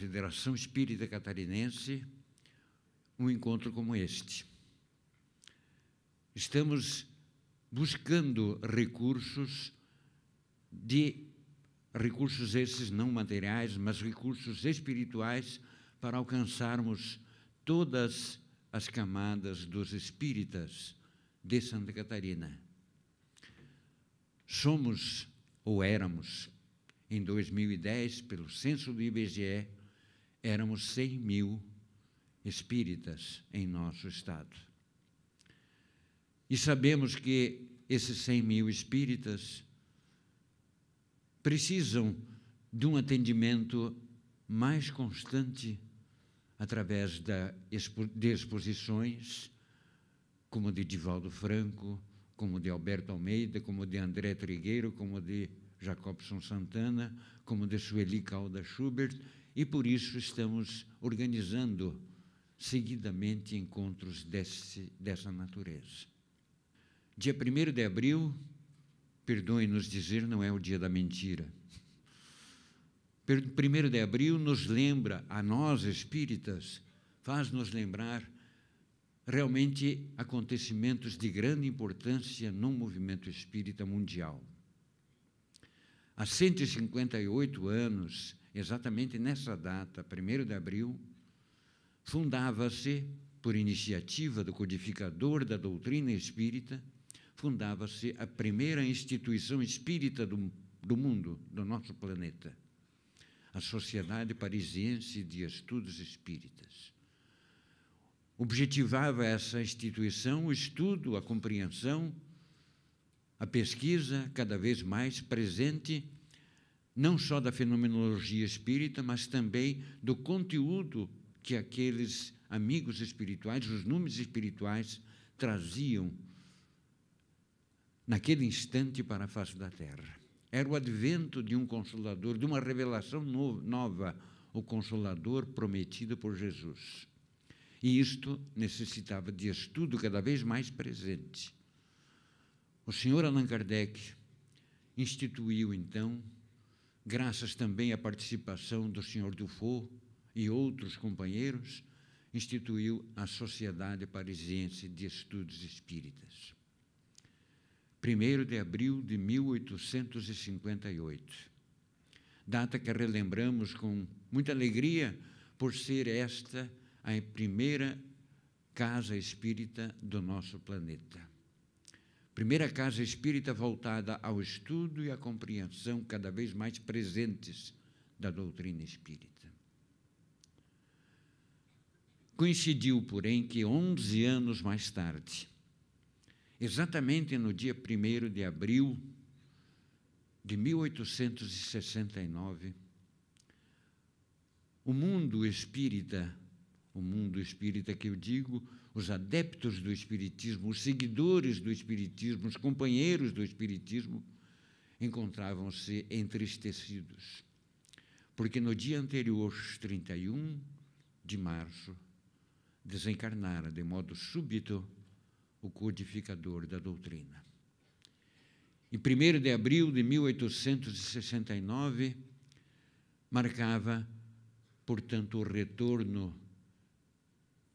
Federação Espírita Catarinense um encontro como este. Estamos buscando recursos de recursos esses não materiais, mas recursos espirituais para alcançarmos todas as camadas dos espíritas de Santa Catarina. Somos ou éramos em 2010, pelo censo do IBGE, éramos 100 mil espíritas em nosso estado. E sabemos que esses 100 mil espíritas precisam de um atendimento mais constante através da, de exposições, como de Divaldo Franco, como de Alberto Almeida, como de André Trigueiro, como de Jacobson Santana, como de Sueli Calda Schubert, e por isso estamos organizando seguidamente encontros desse, dessa natureza. Dia 1 de abril, perdoe-nos dizer, não é o dia da mentira. 1 de abril nos lembra, a nós espíritas, faz-nos lembrar realmente acontecimentos de grande importância no movimento espírita mundial. Há 158 anos, exatamente nessa data, 1 de abril, fundava-se, por iniciativa do codificador da doutrina espírita, fundava-se a primeira instituição espírita do, do mundo, do nosso planeta, a Sociedade Parisiense de Estudos Espíritas. Objetivava essa instituição o estudo, a compreensão, a pesquisa cada vez mais presente, não só da fenomenologia espírita, mas também do conteúdo que aqueles amigos espirituais, os números espirituais, traziam naquele instante para a face da terra. Era o advento de um consolador, de uma revelação nova, o consolador prometido por Jesus. E isto necessitava de estudo cada vez mais presente. O senhor Allan Kardec instituiu, então, graças também à participação do senhor Dufault e outros companheiros, instituiu a Sociedade Parisiense de Estudos Espíritas. 1 de abril de 1858, data que relembramos com muita alegria por ser esta a primeira casa espírita do nosso planeta. Primeira casa espírita voltada ao estudo e à compreensão cada vez mais presentes da doutrina espírita. Coincidiu, porém, que 11 anos mais tarde, exatamente no dia 1 de abril de 1869, o mundo espírita, o mundo espírita que eu digo, os adeptos do Espiritismo, os seguidores do Espiritismo, os companheiros do Espiritismo, encontravam-se entristecidos, porque no dia anterior, 31 de março, desencarnara de modo súbito o codificador da doutrina. Em 1 de abril de 1869, marcava, portanto, o retorno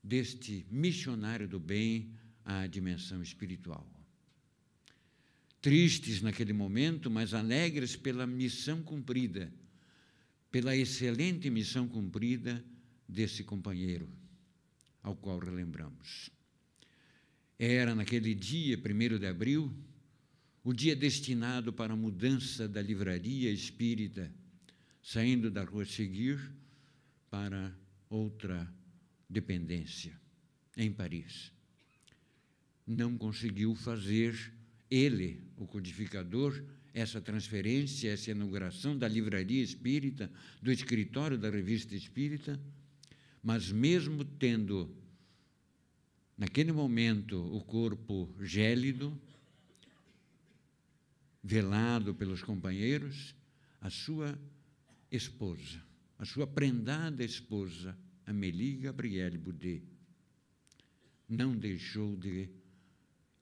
deste missionário do bem à dimensão espiritual. Tristes naquele momento, mas alegres pela missão cumprida, pela excelente missão cumprida desse companheiro, ao qual relembramos. Era naquele dia, 1 de abril, o dia destinado para a mudança da livraria espírita, saindo da rua Seguir para outra dependência em Paris. Não conseguiu fazer ele, o codificador, essa transferência, essa inauguração da livraria espírita, do escritório da revista espírita, mas mesmo tendo, naquele momento, o corpo gélido, velado pelos companheiros, a sua esposa, a sua prendada esposa, Amélie Gabrielle Boudet não deixou de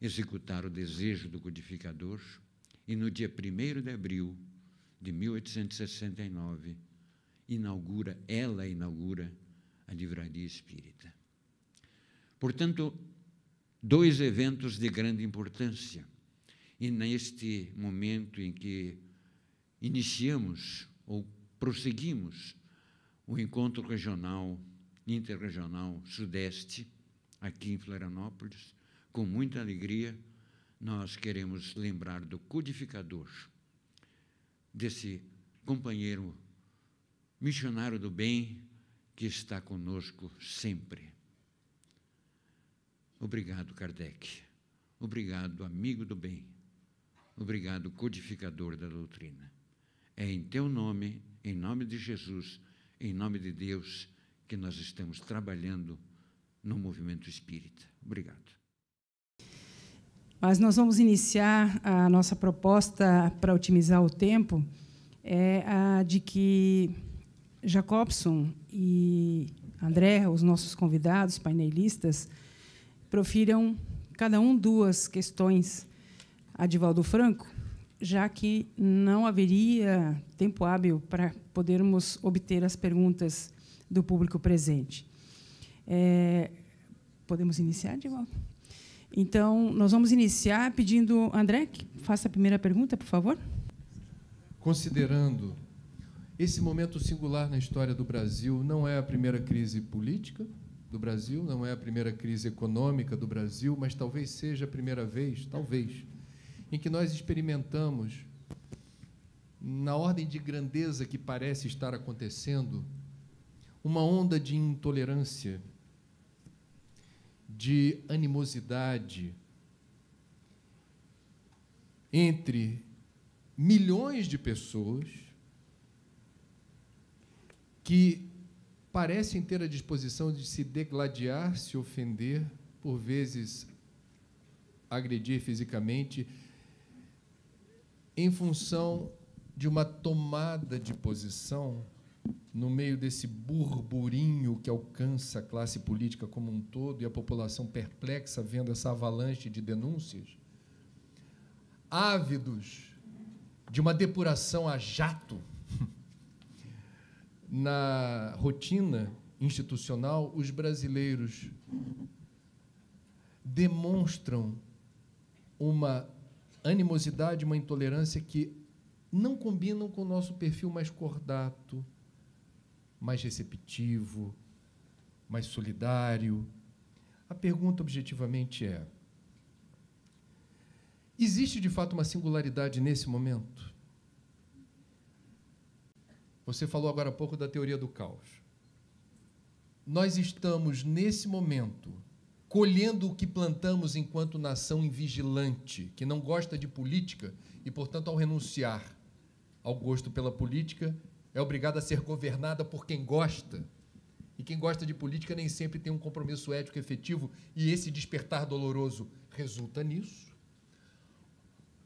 executar o desejo do codificador e no dia 1 de abril de 1869, inaugura, ela inaugura a Livraria Espírita. Portanto, dois eventos de grande importância. E neste momento em que iniciamos ou prosseguimos o encontro regional, interregional Sudeste, aqui em Florianópolis, com muita alegria, nós queremos lembrar do codificador, desse companheiro missionário do bem que está conosco sempre. Obrigado, Kardec. Obrigado, amigo do bem. Obrigado, codificador da doutrina. É em teu nome, em nome de Jesus, em nome de Deus, que nós estamos trabalhando no movimento espírita. Obrigado. Mas nós vamos iniciar a nossa proposta para otimizar o tempo, é a de que Jacobson e André, os nossos convidados, painelistas, profiram cada um duas questões a Divaldo Franco, já que não haveria tempo hábil para podermos obter as perguntas do público presente. É, podemos iniciar, Divaldo? Então, nós vamos iniciar pedindo, André, que faça a primeira pergunta, por favor. Considerando esse momento singular na história do Brasil, não é a primeira crise política, do Brasil, não é a primeira crise econômica do Brasil, mas talvez seja a primeira vez, talvez, em que nós experimentamos, na ordem de grandeza que parece estar acontecendo, uma onda de intolerância, de animosidade entre milhões de pessoas que parecem ter a disposição de se degladiar, se ofender, por vezes agredir fisicamente, em função de uma tomada de posição no meio desse burburinho que alcança a classe política como um todo e a população perplexa vendo essa avalanche de denúncias, ávidos de uma depuração a jato na rotina institucional, os brasileiros demonstram uma animosidade, uma intolerância que não combinam com o nosso perfil mais cordato, mais receptivo, mais solidário. A pergunta objetivamente é: existe de fato uma singularidade nesse momento? Você falou agora há pouco da teoria do caos. Nós estamos, nesse momento, colhendo o que plantamos enquanto nação invigilante, que não gosta de política e, portanto, ao renunciar ao gosto pela política, é obrigada a ser governada por quem gosta. E quem gosta de política nem sempre tem um compromisso ético efetivo, e esse despertar doloroso resulta nisso.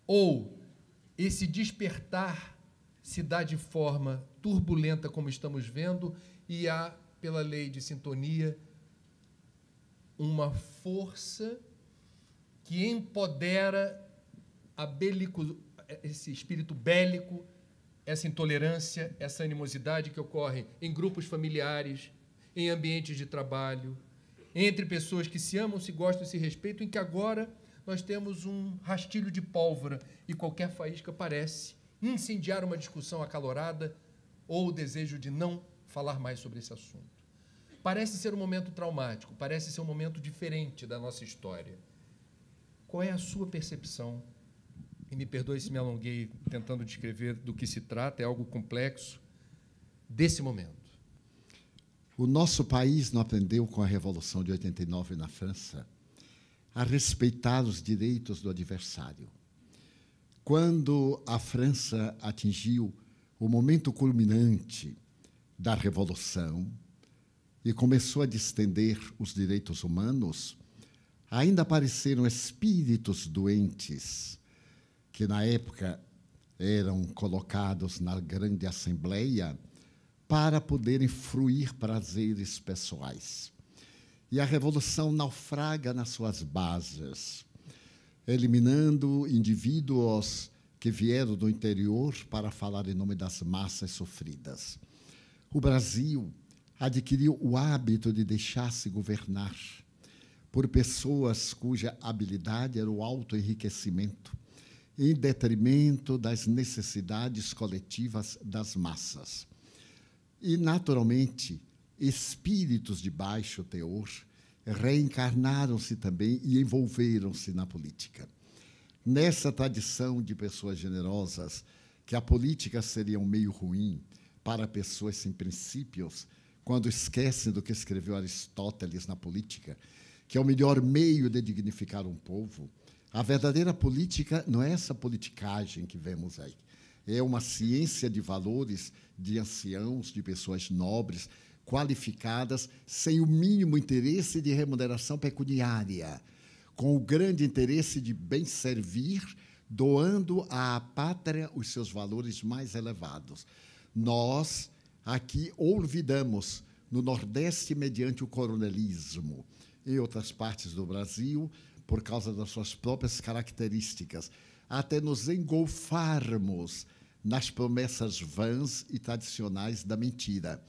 Ou esse despertar se dá de forma turbulenta, como estamos vendo, e há, pela lei de sintonia, uma força que empodera bélico, esse espírito bélico, essa intolerância, essa animosidade que ocorre em grupos familiares, em ambientes de trabalho, entre pessoas que se amam, se gostam e se respeitam, em que agora nós temos um rastilho de pólvora e qualquer faísca parece incendiar uma discussão acalorada ou o desejo de não falar mais sobre esse assunto. Parece ser um momento traumático, parece ser um momento diferente da nossa história. Qual é a sua percepção? E me perdoe se me alonguei tentando descrever do que se trata, é algo complexo, desse momento. O nosso país não aprendeu com a Revolução de 89 na França a respeitar os direitos do adversário. Quando a França atingiu o momento culminante da Revolução e começou a distender os direitos humanos, ainda apareceram espíritos doentes que, na época, eram colocados na grande assembleia para poderem fruir prazeres pessoais. E a revolução naufraga nas suas bases eliminando indivíduos que vieram do interior para falar em nome das massas sofridas. O Brasil adquiriu o hábito de deixar-se governar por pessoas cuja habilidade era o autoenriquecimento, em detrimento das necessidades coletivas das massas. E, naturalmente, espíritos de baixo teor reencarnaram-se também e envolveram-se na política. Nessa tradição de pessoas generosas, que a política seria um meio ruim para pessoas sem princípios, quando esquecem do que escreveu Aristóteles na política, que é o melhor meio de dignificar um povo, a verdadeira política não é essa politicagem que vemos aí. É uma ciência de valores de anciãos, de pessoas nobres, qualificadas, sem o mínimo interesse de remuneração pecuniária, com o grande interesse de bem servir, doando à pátria os seus valores mais elevados. Nós aqui olvidamos no Nordeste mediante o coronelismo, em outras partes do Brasil, por causa das suas próprias características, até nos engolfarmos nas promessas vãs e tradicionais da mentira,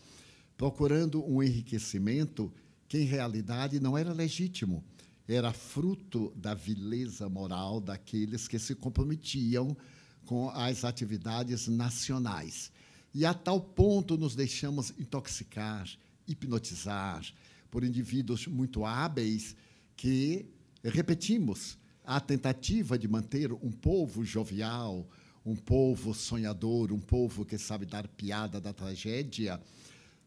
procurando um enriquecimento que, em realidade, não era legítimo, era fruto da vileza moral daqueles que se comprometiam com as atividades nacionais. E a tal ponto nos deixamos intoxicar, hipnotizar por indivíduos muito hábeis que repetimos a tentativa de manter um povo jovial, um povo sonhador, um povo que sabe dar piada da tragédia,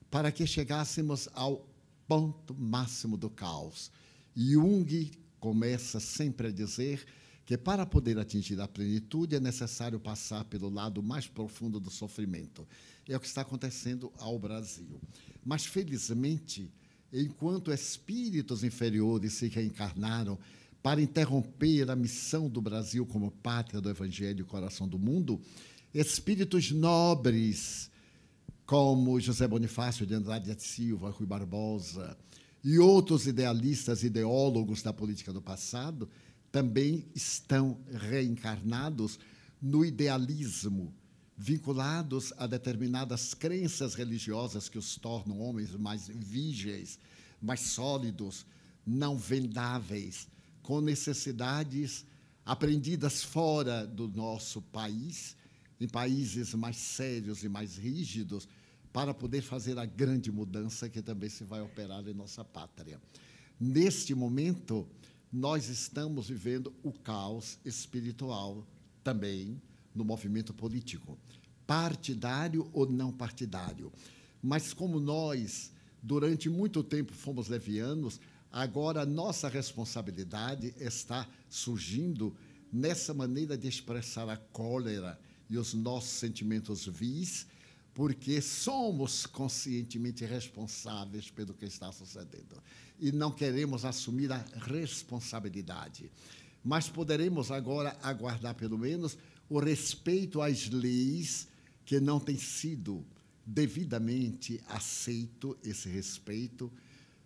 para que chegássemos ao ponto máximo do caos. Jung começa sempre a dizer que para poder atingir a plenitude é necessário passar pelo lado mais profundo do sofrimento. É o que está acontecendo ao Brasil. Mas, felizmente, enquanto espíritos inferiores se reencarnaram para interromper a missão do Brasil como pátria do Evangelho e coração do mundo, espíritos nobres, como José Bonifácio de Andrade de Silva, Rui Barbosa e outros idealistas, ideólogos da política do passado, também estão reencarnados no idealismo vinculados a determinadas crenças religiosas que os tornam homens mais vigéis, mais sólidos, não vendáveis, com necessidades aprendidas fora do nosso país, em países mais sérios e mais rígidos, para poder fazer a grande mudança que também se vai operar em nossa pátria. Neste momento, nós estamos vivendo o caos espiritual também, no movimento político, partidário ou não partidário. Mas como nós, durante muito tempo, fomos levianos, agora a nossa responsabilidade está surgindo nessa maneira de expressar a cólera e os nossos sentimentos vis, porque somos conscientemente responsáveis pelo que está sucedendo e não queremos assumir a responsabilidade. Mas poderemos agora aguardar, pelo menos, o respeito às leis que não tem sido devidamente aceito esse respeito,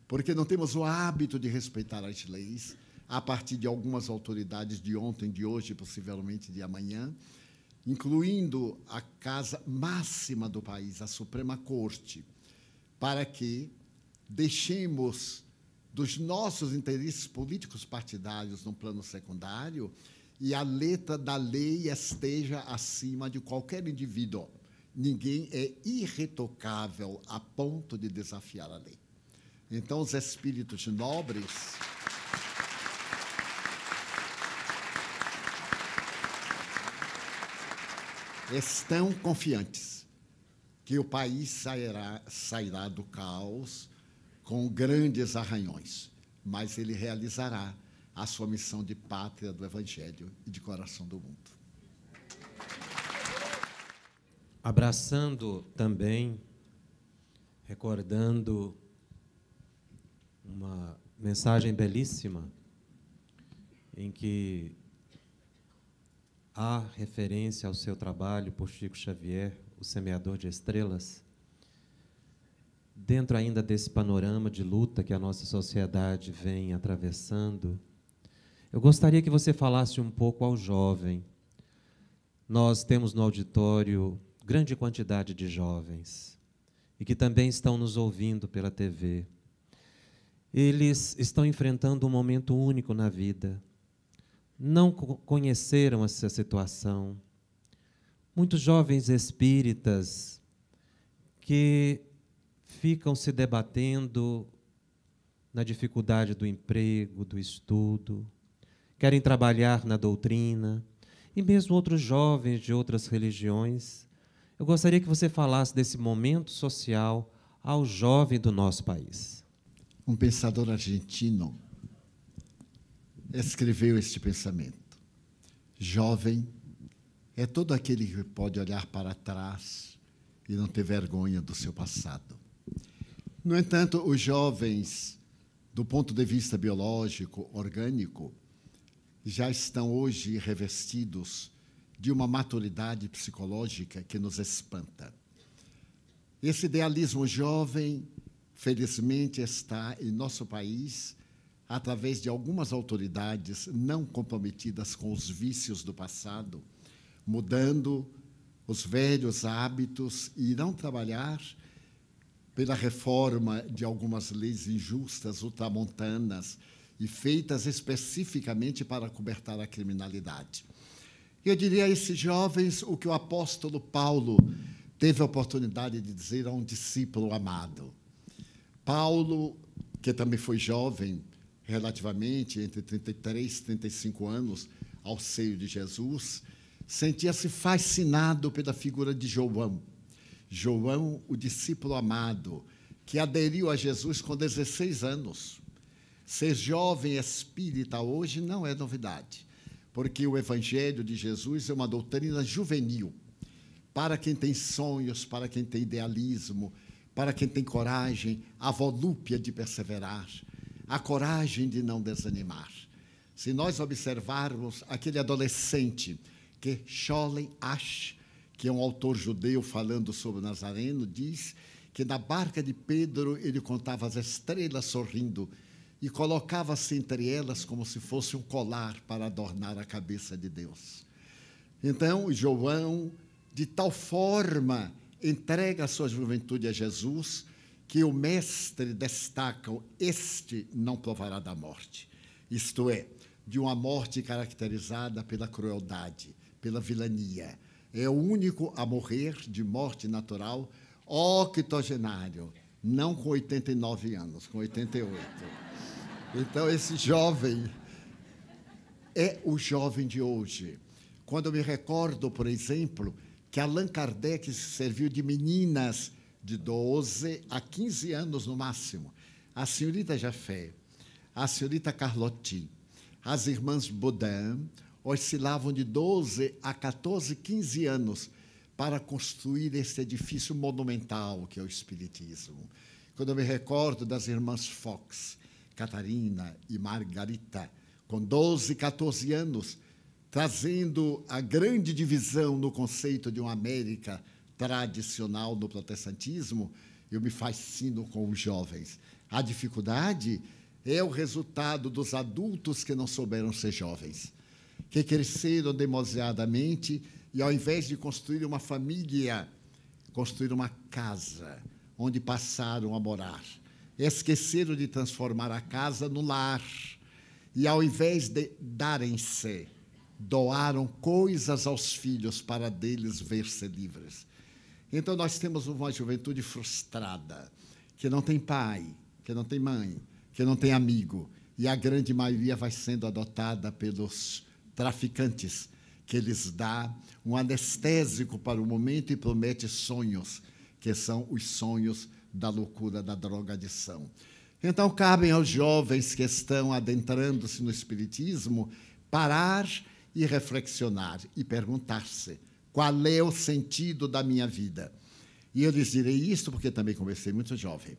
porque não temos o hábito de respeitar as leis a partir de algumas autoridades de ontem, de hoje, possivelmente de amanhã, incluindo a casa máxima do país, a Suprema Corte, para que deixemos dos nossos interesses políticos partidários no plano secundário e a letra da lei esteja acima de qualquer indivíduo. Ninguém é irretocável a ponto de desafiar a lei. Então, os espíritos nobres. estão confiantes que o país sairá, sairá do caos com grandes arranhões, mas ele realizará a sua missão de pátria do Evangelho e de coração do mundo. Abraçando também, recordando uma mensagem belíssima em que há referência ao seu trabalho por Chico Xavier, o semeador de estrelas. Dentro ainda desse panorama de luta que a nossa sociedade vem atravessando, eu gostaria que você falasse um pouco ao jovem nós temos no auditório grande quantidade de jovens e que também estão nos ouvindo pela TV. Eles estão enfrentando um momento único na vida. Não conheceram essa situação. Muitos jovens espíritas que ficam se debatendo na dificuldade do emprego, do estudo, querem trabalhar na doutrina, e mesmo outros jovens de outras religiões. Eu gostaria que você falasse desse momento social ao jovem do nosso país. Um pensador argentino escreveu este pensamento. Jovem é todo aquele que pode olhar para trás e não ter vergonha do seu passado. No entanto, os jovens, do ponto de vista biológico, orgânico, já estão hoje revestidos de uma maturidade psicológica que nos espanta. Esse idealismo jovem, felizmente, está em nosso país através de algumas autoridades não comprometidas com os vícios do passado, mudando os velhos hábitos e não trabalhar pela reforma de algumas leis injustas, ultramontanas, e feitas especificamente para cobertar a criminalidade. Eu diria a esses jovens o que o apóstolo Paulo teve a oportunidade de dizer a um discípulo amado. Paulo, que também foi jovem, relativamente, entre 33 e 35 anos, ao seio de Jesus, sentia-se fascinado pela figura de João. João, o discípulo amado, que aderiu a Jesus com 16 anos. Ser jovem espírita hoje não é novidade, porque o Evangelho de Jesus é uma doutrina juvenil para quem tem sonhos, para quem tem idealismo, para quem tem coragem, a volúpia de perseverar, a coragem de não desanimar. Se nós observarmos aquele adolescente que Scholem Ash, que é um autor judeu falando sobre Nazareno, diz que na barca de Pedro ele contava as estrelas sorrindo e colocava-se entre elas como se fosse um colar para adornar a cabeça de Deus. Então, João, de tal forma, entrega a sua juventude a Jesus, que o mestre destaca: este não provará da morte. Isto é, de uma morte caracterizada pela crueldade, pela vilania. É o único a morrer de morte natural, octogenário, não com 89 anos, com 88. Então, esse jovem é o jovem de hoje. Quando eu me recordo, por exemplo, que Allan Kardec se serviu de meninas de 12 a 15 anos no máximo. A senhorita Jafé, a senhorita Carlotti, as irmãs Baudin oscilavam de 12 a 14, 15 anos para construir esse edifício monumental que é o Espiritismo. Quando eu me recordo das irmãs Fox, Catarina e Margarita, com 12, 14 anos, trazendo a grande divisão no conceito de uma América tradicional do protestantismo, eu me fascino com os jovens. A dificuldade é o resultado dos adultos que não souberam ser jovens, que cresceram demasiadamente e, ao invés de construir uma família, construíram uma casa onde passaram a morar esqueceram de transformar a casa no lar. E ao invés de darem-se, doaram coisas aos filhos para deles ver-se livres. Então nós temos uma juventude frustrada, que não tem pai, que não tem mãe, que não tem amigo, e a grande maioria vai sendo adotada pelos traficantes, que lhes dá um anestésico para o momento e promete sonhos, que são os sonhos da loucura da drogadição. Então, cabem aos jovens que estão adentrando-se no Espiritismo parar e reflexionar e perguntar-se qual é o sentido da minha vida. E eu lhes direi isto porque também comecei muito jovem.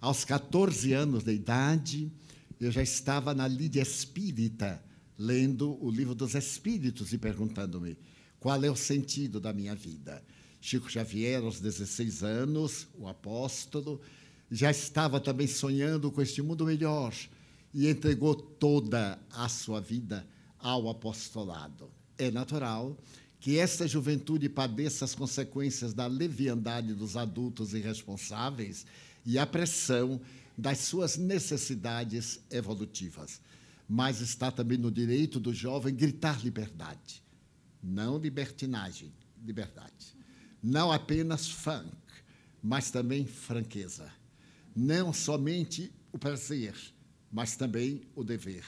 Aos 14 anos de idade, eu já estava na Lídia Espírita, lendo o livro dos Espíritos e perguntando-me qual é o sentido da minha vida. Chico Xavier, aos 16 anos, o apóstolo, já estava também sonhando com este mundo melhor e entregou toda a sua vida ao apostolado. É natural que esta juventude padeça as consequências da leviandade dos adultos irresponsáveis e a pressão das suas necessidades evolutivas. Mas está também no direito do jovem gritar liberdade, não libertinagem, liberdade. Não apenas funk, mas também franqueza. Não somente o prazer, mas também o dever.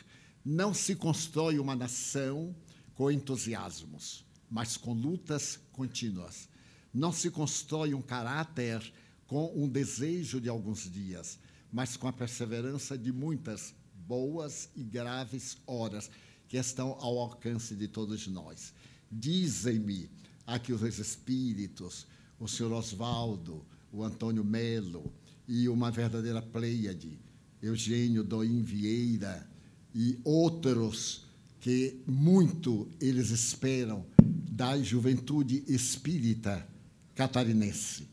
Não se constrói uma nação com entusiasmos, mas com lutas contínuas. Não se constrói um caráter com um desejo de alguns dias, mas com a perseverança de muitas boas e graves horas que estão ao alcance de todos nós. Dizem-me aqui os espíritos, o senhor Oswaldo, o Antônio Melo e uma verdadeira pleiade, Eugênio Doim Vieira e outros que muito eles esperam da juventude espírita catarinense,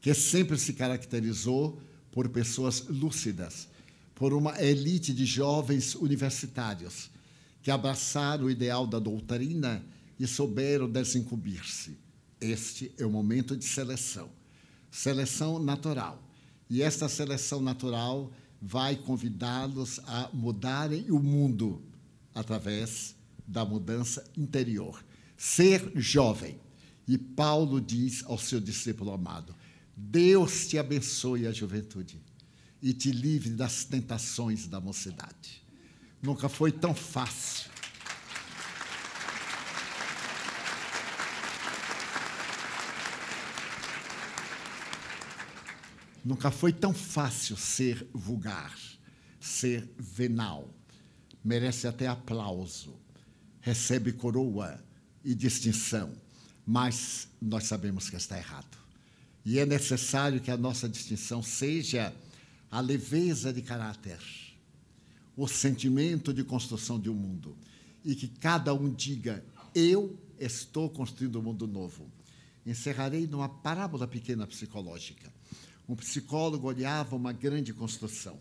que sempre se caracterizou por pessoas lúcidas, por uma elite de jovens universitários que abraçaram o ideal da doutrina e souberam desincumbir-se. Este é o momento de seleção, seleção natural. E esta seleção natural vai convidá-los a mudarem o mundo através da mudança interior. Ser jovem. E Paulo diz ao seu discípulo amado: Deus te abençoe a juventude e te livre das tentações da mocidade. Nunca foi tão fácil. Nunca foi tão fácil ser vulgar, ser venal merece até aplauso, recebe coroa e distinção, mas nós sabemos que está errado. E é necessário que a nossa distinção seja a leveza de caráter, o sentimento de construção de um mundo, e que cada um diga: Eu estou construindo um mundo novo. Encerrarei numa parábola pequena psicológica. Um psicólogo olhava uma grande construção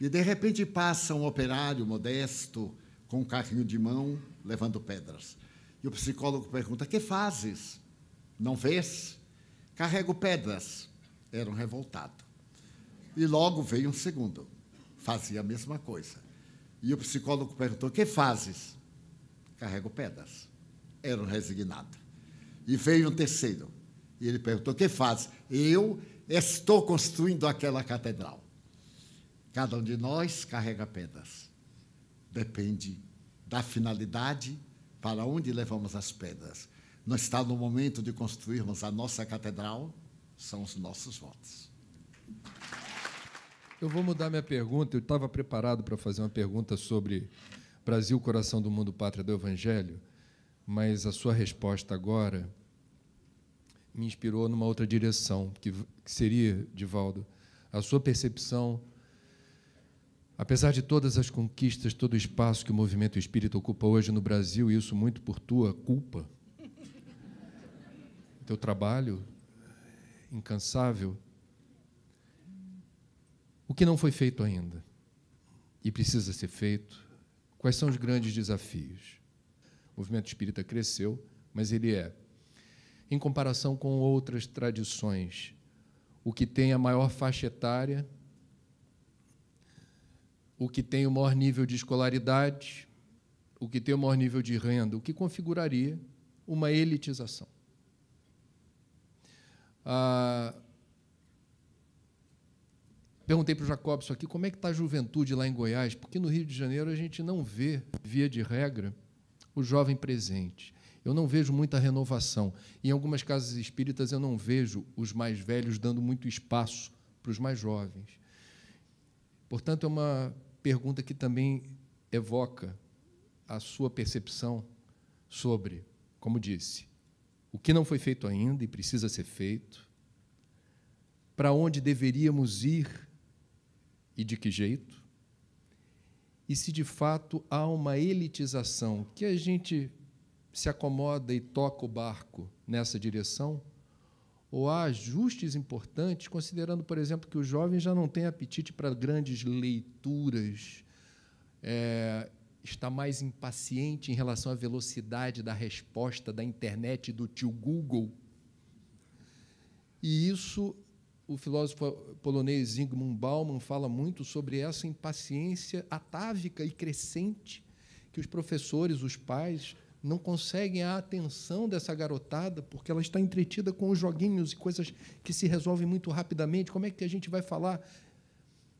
e de repente passa um operário modesto com um carrinho de mão levando pedras. E o psicólogo pergunta: Que fazes? Não vês? Carrego pedras. Era um revoltado. E logo veio um segundo. Fazia a mesma coisa. E o psicólogo perguntou: Que fazes? Carrego pedras. Era um resignado. E veio um terceiro. E ele perguntou: Que fazes? Eu estou construindo aquela catedral. Cada um de nós carrega pedras. Depende da finalidade para onde levamos as pedras. Não está no momento de construirmos a nossa catedral, são os nossos votos. Eu vou mudar minha pergunta. Eu estava preparado para fazer uma pergunta sobre Brasil, coração do mundo, pátria do Evangelho, mas a sua resposta agora me inspirou numa outra direção, que, seria, Divaldo, a sua percepção Apesar de todas as conquistas, todo o espaço que o movimento espírita ocupa hoje no Brasil, e isso muito por tua culpa, teu trabalho incansável, o que não foi feito ainda e precisa ser feito? Quais são os grandes desafios? O movimento espírita cresceu, mas ele é, em comparação com outras tradições, o que tem a maior faixa etária o que tem o maior nível de escolaridade, o que tem o maior nível de renda, o que configuraria uma elitização. Ah, perguntei para o Jacobson aqui como é que está a juventude lá em Goiás, porque no Rio de Janeiro a gente não vê, via de regra, o jovem presente. Eu não vejo muita renovação. Em algumas casas espíritas eu não vejo os mais velhos dando muito espaço para os mais jovens. Portanto, é uma pergunta que também evoca a sua percepção sobre, como disse, o que não foi feito ainda e precisa ser feito, para onde deveríamos ir e de que jeito, e se de fato há uma elitização que a gente se acomoda e toca o barco nessa direção, ou há ajustes importantes, considerando, por exemplo, que o jovem já não tem apetite para grandes leituras é, está mais impaciente em relação à velocidade da resposta da internet do tio Google. E isso, o filósofo polonês Zygmunt Bauman fala muito sobre essa impaciência atávica e crescente que os professores, os pais, não conseguem a atenção dessa garotada, porque ela está entretida com os joguinhos e coisas que se resolvem muito rapidamente. Como é que a gente vai falar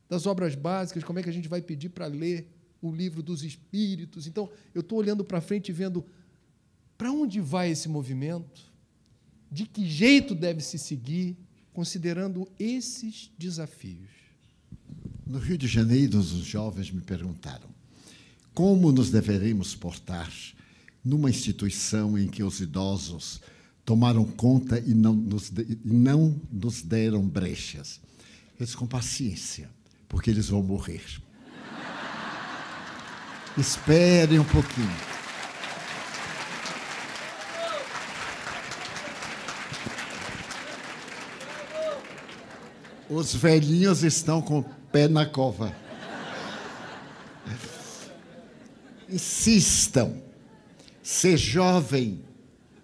das obras básicas? Como é que a gente vai pedir para ler o livro dos espíritos? Então, eu estou olhando para frente e vendo para onde vai esse movimento, de que jeito deve se seguir, considerando esses desafios. No Rio de Janeiro, os jovens me perguntaram como nos deveremos portar numa instituição em que os idosos tomaram conta e não nos, de, não nos deram brechas. Eles com paciência, porque eles vão morrer. Esperem um pouquinho. Os velhinhos estão com o pé na cova. Insistam Ser jovem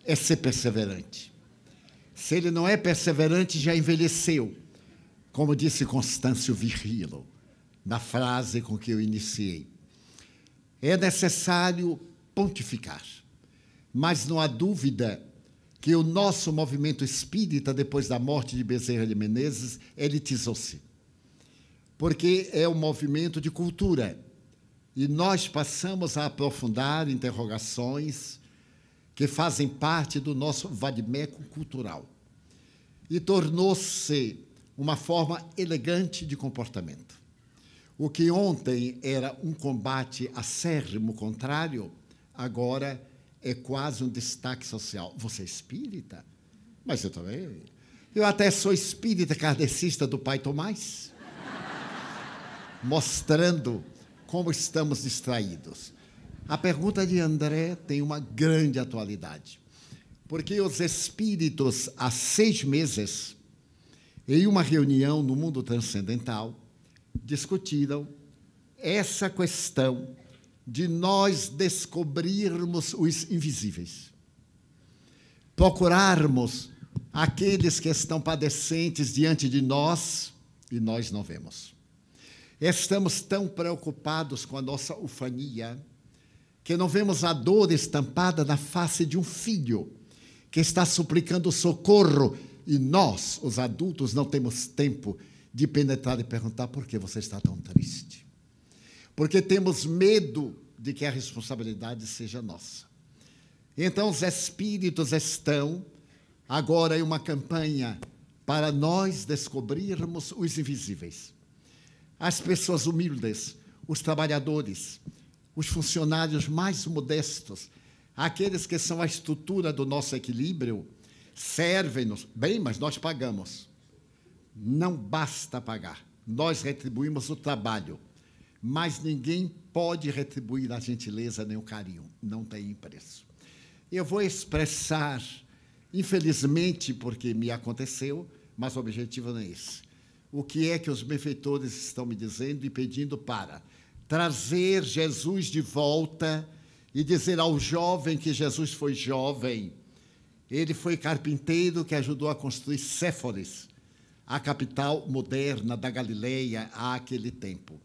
é ser perseverante. Se ele não é perseverante, já envelheceu. Como disse Constâncio Virrilo, na frase com que eu iniciei. É necessário pontificar, mas não há dúvida que o nosso movimento espírita, depois da morte de Bezerra de Menezes, elitizou-se. Porque é um movimento de cultura e nós passamos a aprofundar interrogações que fazem parte do nosso vadimeco cultural. E tornou-se uma forma elegante de comportamento. O que ontem era um combate acérrimo contrário, agora é quase um destaque social. Você é espírita? Mas eu também. Eu até sou espírita kardecista do pai Tomás. Mostrando como estamos distraídos? A pergunta de André tem uma grande atualidade, porque os espíritos, há seis meses, em uma reunião no mundo transcendental, discutiram essa questão de nós descobrirmos os invisíveis, procurarmos aqueles que estão padecentes diante de nós e nós não vemos. Estamos tão preocupados com a nossa ufania que não vemos a dor estampada na face de um filho que está suplicando socorro e nós, os adultos, não temos tempo de penetrar e perguntar por que você está tão triste. Porque temos medo de que a responsabilidade seja nossa. Então, os espíritos estão agora em uma campanha para nós descobrirmos os invisíveis as pessoas humildes, os trabalhadores, os funcionários mais modestos, aqueles que são a estrutura do nosso equilíbrio, servem-nos. Bem, mas nós pagamos. Não basta pagar. Nós retribuímos o trabalho. Mas ninguém pode retribuir a gentileza nem o carinho. Não tem preço. Eu vou expressar, infelizmente, porque me aconteceu, mas o objetivo não é esse o que é que os benfeitores estão me dizendo e pedindo para trazer Jesus de volta e dizer ao jovem que Jesus foi jovem. Ele foi carpinteiro que ajudou a construir Séforis, a capital moderna da Galileia àquele tempo.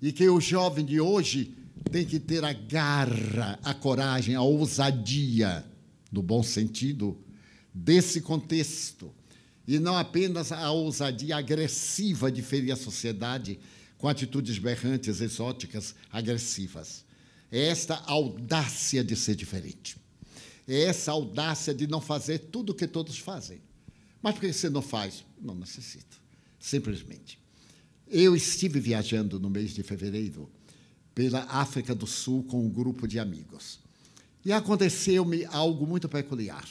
E que o jovem de hoje tem que ter a garra, a coragem, a ousadia, no bom sentido, desse contexto e não apenas a ousadia agressiva de ferir a sociedade com atitudes berrantes, exóticas, agressivas. É esta audácia de ser diferente. É essa audácia de não fazer tudo o que todos fazem. Mas por que você não faz? Não necessita. Simplesmente. Eu estive viajando no mês de fevereiro pela África do Sul com um grupo de amigos. E aconteceu-me algo muito peculiar.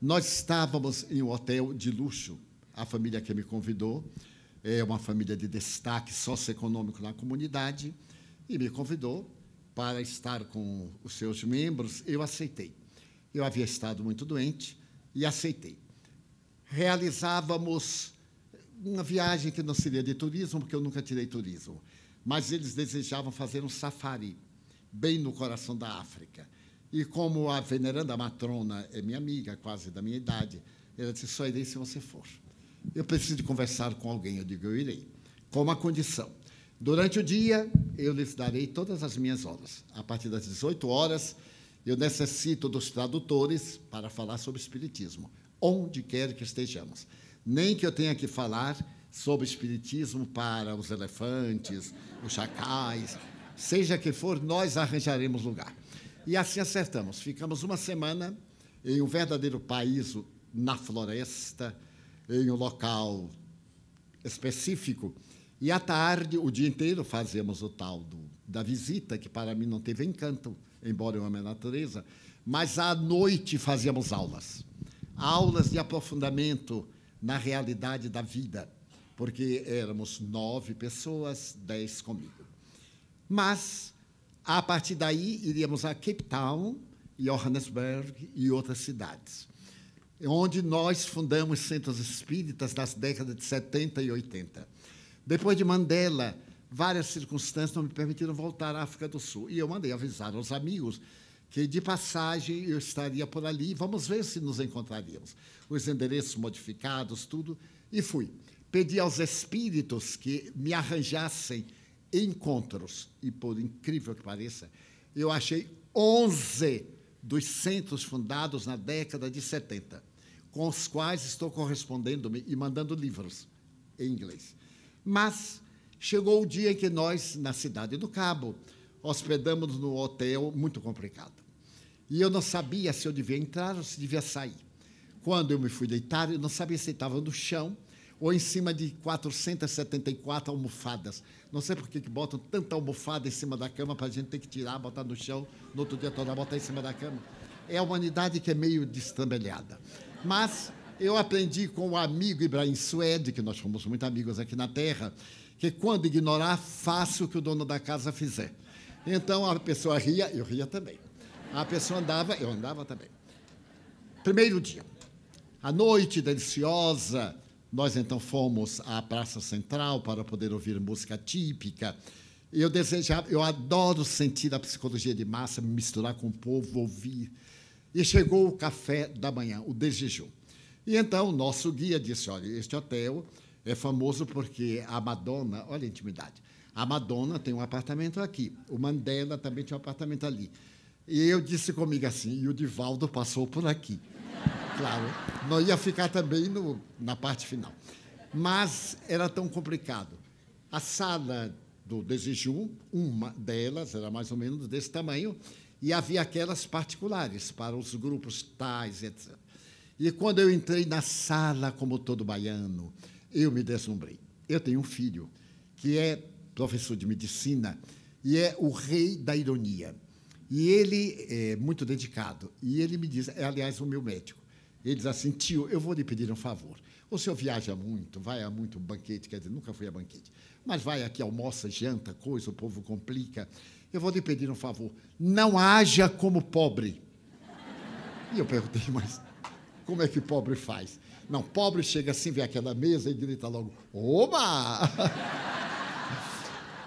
Nós estávamos em um hotel de luxo. A família que me convidou é uma família de destaque socioeconômico na comunidade e me convidou para estar com os seus membros. Eu aceitei. Eu havia estado muito doente e aceitei. Realizávamos uma viagem que não seria de turismo, porque eu nunca tirei turismo, mas eles desejavam fazer um safari. bem no coração da África. E como a veneranda matrona é minha amiga, quase da minha idade, ela disse: só irei se você for. Eu preciso de conversar com alguém. Eu digo: eu irei. Com uma condição. Durante o dia, eu lhes darei todas as minhas horas. A partir das 18 horas, eu necessito dos tradutores para falar sobre Espiritismo, onde quer que estejamos. Nem que eu tenha que falar sobre Espiritismo para os elefantes, os chacais, seja que for, nós arranjaremos lugar. E assim acertamos. Ficamos uma semana em um verdadeiro paraíso na floresta, em um local específico. E à tarde, o dia inteiro, fazíamos o tal do, da visita, que para mim não teve encanto, embora eu ame a natureza, mas à noite fazíamos aulas. Aulas de aprofundamento na realidade da vida, porque éramos nove pessoas, dez comigo. Mas a partir daí, iríamos a Cape Town, Johannesburg e outras cidades, onde nós fundamos centros espíritas nas décadas de 70 e 80. Depois de Mandela, várias circunstâncias não me permitiram voltar à África do Sul. E eu mandei avisar aos amigos que, de passagem, eu estaria por ali. Vamos ver se nos encontraríamos. Os endereços modificados, tudo. E fui. Pedi aos espíritos que me arranjassem encontros. E, por incrível que pareça, eu achei 11 dos centros fundados na década de 70, com os quais estou correspondendo-me e mandando livros em inglês. Mas chegou o dia em que nós, na cidade do Cabo, hospedamos no hotel muito complicado. E eu não sabia se eu devia entrar ou se devia sair. Quando eu me fui deitar, eu não sabia se estava no chão ou em cima de 474 almofadas. Não sei por que botam tanta almofada em cima da cama para a gente ter que tirar, botar no chão, no outro dia toda botar em cima da cama. É a humanidade que é meio destrambelhada. Mas eu aprendi com o amigo Ibrahim Suede, que nós fomos muito amigos aqui na Terra, que quando ignorar, faça o que o dono da casa fizer. Então a pessoa ria, eu ria também. A pessoa andava, eu andava também. Primeiro dia, a noite deliciosa, nós então fomos à Praça Central para poder ouvir música típica. Eu desejava, eu adoro sentir a psicologia de massa, me misturar com o povo, ouvir. E chegou o café da manhã, o desjejum. E então o nosso guia disse: olha, este hotel é famoso porque a Madonna, olha a intimidade. A Madonna tem um apartamento aqui, o Mandela também tinha um apartamento ali. E eu disse comigo assim, e o Divaldo passou por aqui claro. Não ia ficar também no, na parte final. Mas era tão complicado. A sala do desejum, uma delas era mais ou menos desse tamanho, e havia aquelas particulares para os grupos tais, etc. E quando eu entrei na sala, como todo baiano, eu me deslumbrei. Eu tenho um filho que é professor de medicina e é o rei da ironia. E ele é muito dedicado. E ele me diz, é, aliás, o meu médico. Ele diz assim: tio, eu vou lhe pedir um favor. O senhor viaja muito, vai a muito banquete, quer dizer, nunca fui a banquete, mas vai aqui, almoça, janta, coisa, o povo complica. Eu vou lhe pedir um favor: não haja como pobre. E eu perguntei, mas como é que pobre faz? Não, pobre chega assim, vê aquela mesa e grita logo: Oba!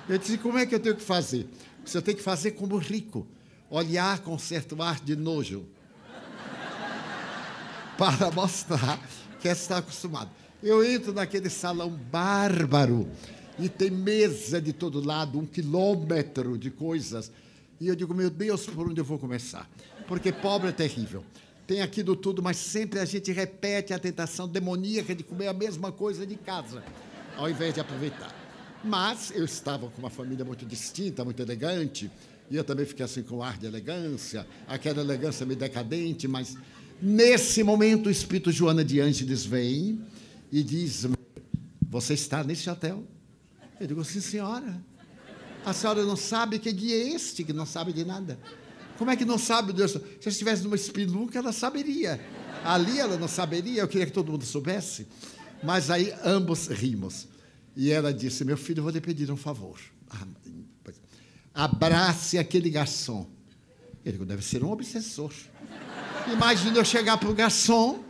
Eu disse: como é que eu tenho que fazer? Você tem que fazer como rico, olhar com certo ar de nojo para mostrar que está acostumado. Eu entro naquele salão bárbaro e tem mesa de todo lado, um quilômetro de coisas. E eu digo, meu Deus, por onde eu vou começar? Porque pobre é terrível. Tem aquilo tudo, mas sempre a gente repete a tentação demoníaca de comer a mesma coisa de casa, ao invés de aproveitar. Mas eu estava com uma família muito distinta, muito elegante, e eu também fiquei assim com ar de elegância, aquela elegância meio decadente, mas Nesse momento, o Espírito Joana de Ângeles vem e diz: Você está nesse hotel? Eu digo: Sim, senhora. A senhora não sabe que guia é este, que não sabe de nada. Como é que não sabe, Deus? Se eu estivesse numa espelunca, ela saberia. Ali ela não saberia, eu queria que todo mundo soubesse. Mas aí ambos rimos. E ela disse: Meu filho, vou lhe pedir um favor. Ah, abrace aquele garçom. Digo: Deve ser um obsessor. Imagina eu chegar para o garçom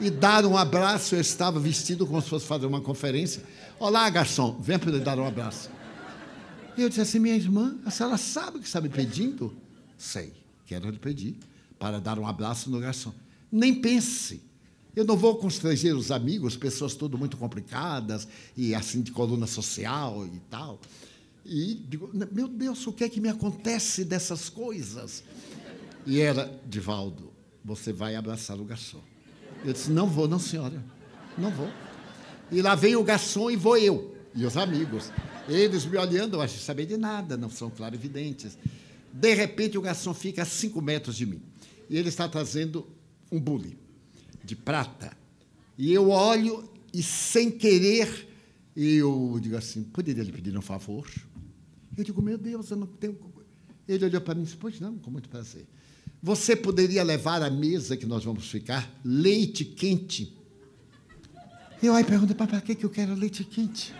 e dar um abraço. Eu estava vestido como se fosse fazer uma conferência. Olá, garçom, vem para lhe dar um abraço. E eu disse assim, minha irmã, a senhora sabe o que está me pedindo? Sei, quero lhe pedir para dar um abraço no garçom. Nem pense. Eu não vou constranger os amigos, pessoas tudo muito complicadas e assim de coluna social e tal. E digo, meu Deus, o que é que me acontece dessas coisas? E era, Divaldo, você vai abraçar o garçom. Eu disse, não vou, não, senhora, não vou. E lá vem o garçom e vou eu, e os amigos. Eles me olhando, eu acho saber de nada, não são clarividentes. De repente, o garçom fica a cinco metros de mim. E ele está trazendo um bule de prata. E eu olho e, sem querer, eu digo assim: poderia lhe pedir um favor? Eu digo: meu Deus, eu não tenho. Ele olhou para mim e disse: pois não, com muito prazer. Você poderia levar à mesa que nós vamos ficar leite quente? Eu aí pergunto: para que eu quero leite quente?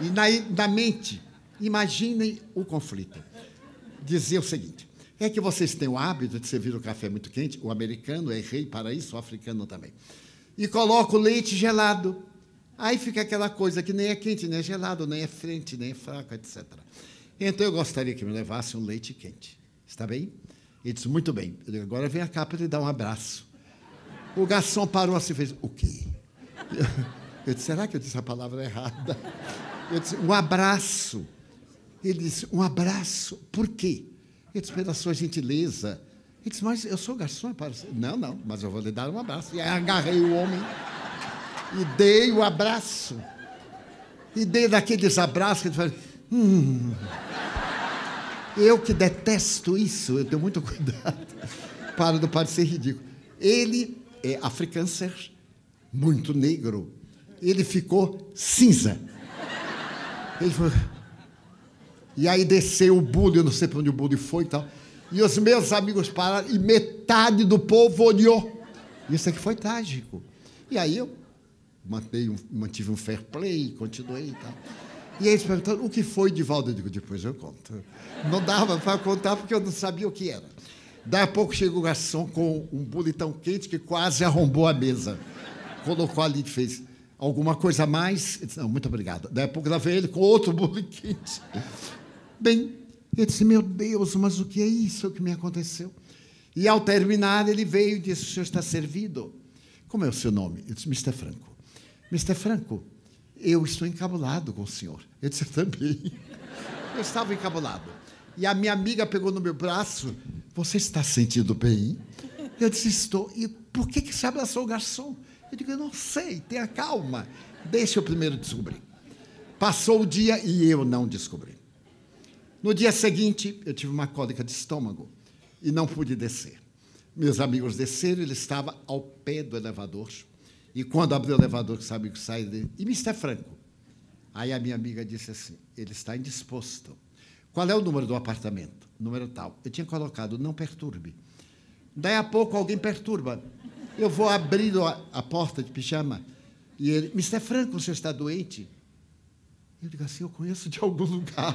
E na, na mente, imaginem o conflito. Dizia o seguinte: é que vocês têm o hábito de servir o café muito quente, o americano é rei para isso, o africano também. E coloca o leite gelado. Aí fica aquela coisa que nem é quente, nem é gelado, nem é frente, nem é fraco, etc. Então eu gostaria que me levasse um leite quente. Está bem? Ele disse, muito bem. Eu digo, agora vem cá para lhe dar um abraço. O garçom parou assim e fez, o quê? Eu disse, será que eu disse a palavra errada? Eu disse, um abraço. Ele disse, um abraço. Por quê? Eu disse, pela sua gentileza. Ele disse, mas eu sou garçom. Não, não, mas eu vou lhe dar um abraço. E aí agarrei o homem e dei o abraço. E dei daqueles abraços que ele fala, hum. Eu que detesto isso, eu tenho muito cuidado para não parecer ridículo. Ele é africâncer, muito negro. Ele ficou cinza. Ele falou, e aí desceu o bullying, eu não sei para onde o bullying foi e tal. E os meus amigos pararam e metade do povo olhou. Isso aqui foi trágico. E aí eu mantive um, mantive um fair play, continuei e tal. E eles perguntaram, o que foi, Divaldo? Eu digo, depois eu conto. Não dava para contar porque eu não sabia o que era. Daí a pouco chegou o garçom com um bule tão quente que quase arrombou a mesa. Colocou ali e fez alguma coisa a mais. Disse, não, muito obrigado. Daí a pouco lá veio ele com outro bule quente. Bem, eu disse, meu Deus, mas o que é isso que me aconteceu? E ao terminar, ele veio e disse, o senhor está servido. Como é o seu nome? Eu disse, Mr. Franco. Mr. Franco, eu estou encabulado com o senhor. Eu disse, também. Eu estava encabulado. E a minha amiga pegou no meu braço, você está sentindo bem? Eu disse, estou. E por que, que você abraçou o garçom? Eu digo, eu não sei, tenha calma. Deixa eu primeiro descobrir. Passou o dia e eu não descobri. No dia seguinte, eu tive uma cólica de estômago e não pude descer. Meus amigos desceram, ele estava ao pé do elevador. E quando abriu o elevador, sabe que sai dele? E Mr. Franco. Aí a minha amiga disse assim: ele está indisposto. Qual é o número do apartamento? Número tal. Eu tinha colocado, não perturbe. Daí a pouco alguém perturba. Eu vou abrir a, porta de pijama e ele, Mr. Franco, você está doente? Eu digo assim, eu conheço de algum lugar.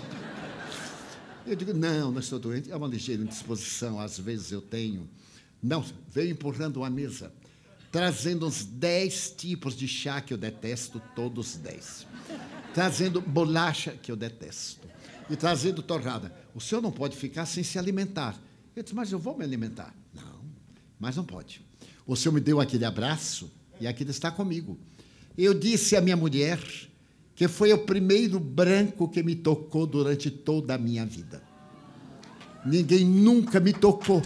Eu digo, não, não estou doente, é uma ligeira indisposição, às vezes eu tenho. Não, veio empurrando uma mesa, trazendo uns dez tipos de chá que eu detesto, todos dez. Trazendo bolacha, que eu detesto. E trazendo torrada. O senhor não pode ficar sem se alimentar. Eu disse, mas eu vou me alimentar. Não, mas não pode. O senhor me deu aquele abraço e aquele está comigo. Eu disse à minha mulher que foi o primeiro branco que me tocou durante toda a minha vida. Ninguém nunca me tocou.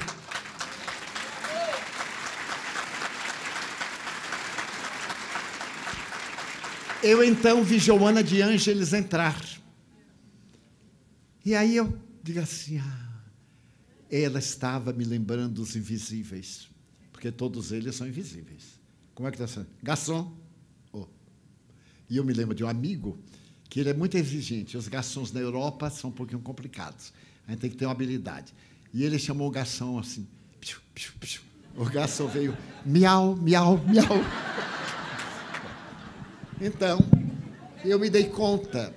Eu então vi Joana de Ângeles entrar. E aí eu digo assim: ah, ela estava me lembrando dos invisíveis, porque todos eles são invisíveis. Como é que está sendo? Garçom, e eu me lembro de um amigo que ele é muito exigente. Os garçons na Europa são um pouquinho complicados. A gente tem que ter uma habilidade. E ele chamou o garçom assim. Piu, piu, piu. O garçom veio miau, miau, miau. Então, eu me dei conta.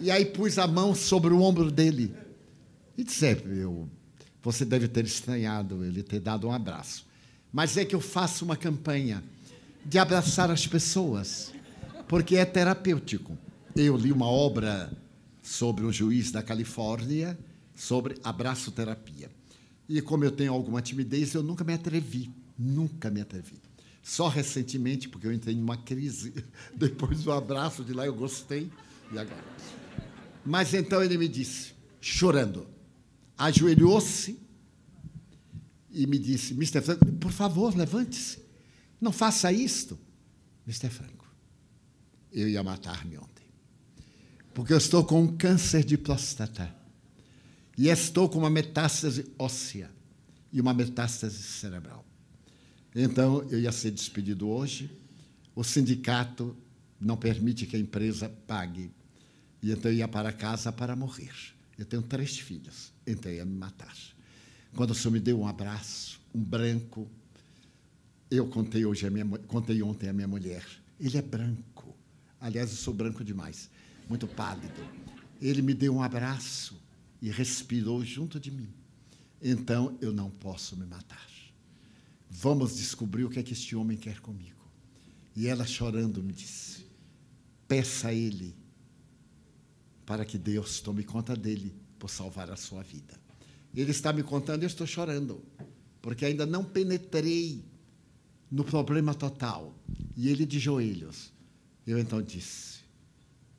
E aí pus a mão sobre o ombro dele. E disse: é, eu, Você deve ter estranhado ele ter dado um abraço. Mas é que eu faço uma campanha de abraçar as pessoas porque é terapêutico. Eu li uma obra sobre um juiz da Califórnia sobre abraço terapia. E como eu tenho alguma timidez, eu nunca me atrevi, nunca me atrevi. Só recentemente, porque eu entrei numa crise, depois do abraço de lá eu gostei e agora. Mas então ele me disse, chorando, ajoelhou-se e me disse: Mr. Franco, por favor, levante-se. Não faça isto. Mr. Franco, eu ia matar-me ontem. Porque eu estou com um câncer de próstata. E estou com uma metástase óssea e uma metástase cerebral. Então, eu ia ser despedido hoje. O sindicato não permite que a empresa pague. E então eu ia para casa para morrer. Eu tenho três filhos. Então eu ia me matar. Quando o senhor me deu um abraço, um branco, eu contei hoje a minha, contei ontem a minha mulher. Ele é branco. Aliás, eu sou branco demais, muito pálido. Ele me deu um abraço e respirou junto de mim. Então eu não posso me matar. Vamos descobrir o que é que este homem quer comigo. E ela chorando me disse: Peça a ele para que Deus tome conta dele por salvar a sua vida. Ele está me contando e eu estou chorando, porque ainda não penetrei no problema total. E ele de joelhos. Eu então disse: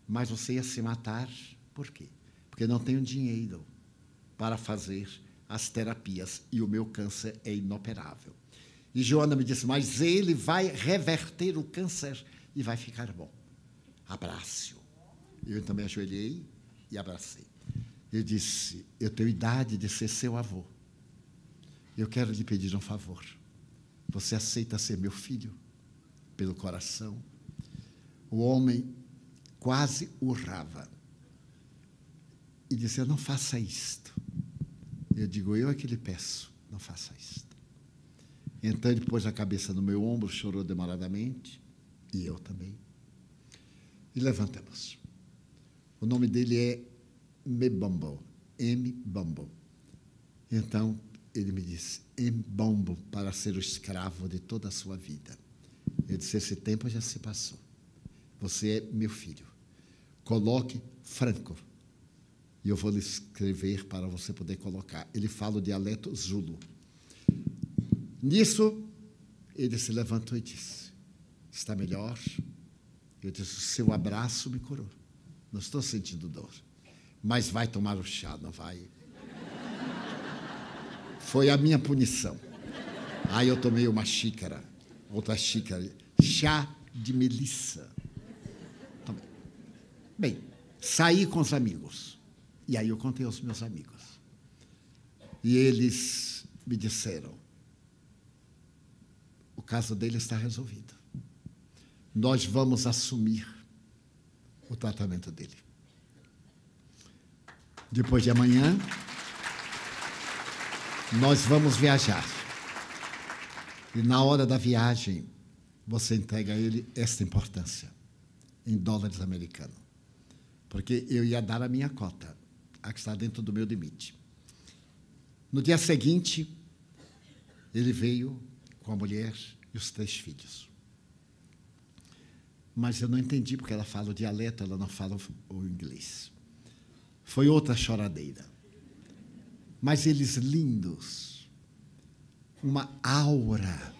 Mas você ia se matar? Por quê? Porque não tenho dinheiro para fazer as terapias e o meu câncer é inoperável. E Joana me disse: Mas ele vai reverter o câncer e vai ficar bom. Abraço. Eu então me ajoelhei e abracei. Ele disse: Eu tenho idade de ser seu avô. Eu quero lhe pedir um favor. Você aceita ser meu filho? Pelo coração. O homem quase urrava. E dizia: Não faça isto. Eu digo: Eu é que lhe peço, não faça isto. Então ele pôs a cabeça no meu ombro, chorou demoradamente, e eu também. E levantamos. O nome dele é Mbombo, M. Bombo. Então, ele me disse, Mbombo, para ser o escravo de toda a sua vida. Eu disse, esse tempo já se passou. Você é meu filho. Coloque Franco. E eu vou lhe escrever para você poder colocar. Ele fala o dialeto Zulu. Nisso, ele se levantou e disse: Está melhor? Eu disse: Seu abraço me curou. Não estou sentindo dor mas vai tomar o chá, não vai? Foi a minha punição. Aí eu tomei uma xícara, outra xícara, chá de melissa. Bem, saí com os amigos. E aí eu contei aos meus amigos. E eles me disseram: o caso dele está resolvido. Nós vamos assumir o tratamento dele. Depois de amanhã, nós vamos viajar. E na hora da viagem, você entrega a ele esta importância, em dólares americanos. Porque eu ia dar a minha cota, a que está dentro do meu limite. No dia seguinte, ele veio com a mulher e os três filhos. Mas eu não entendi porque ela fala o dialeto, ela não fala o inglês. Foi outra choradeira. Mas eles lindos, uma aura.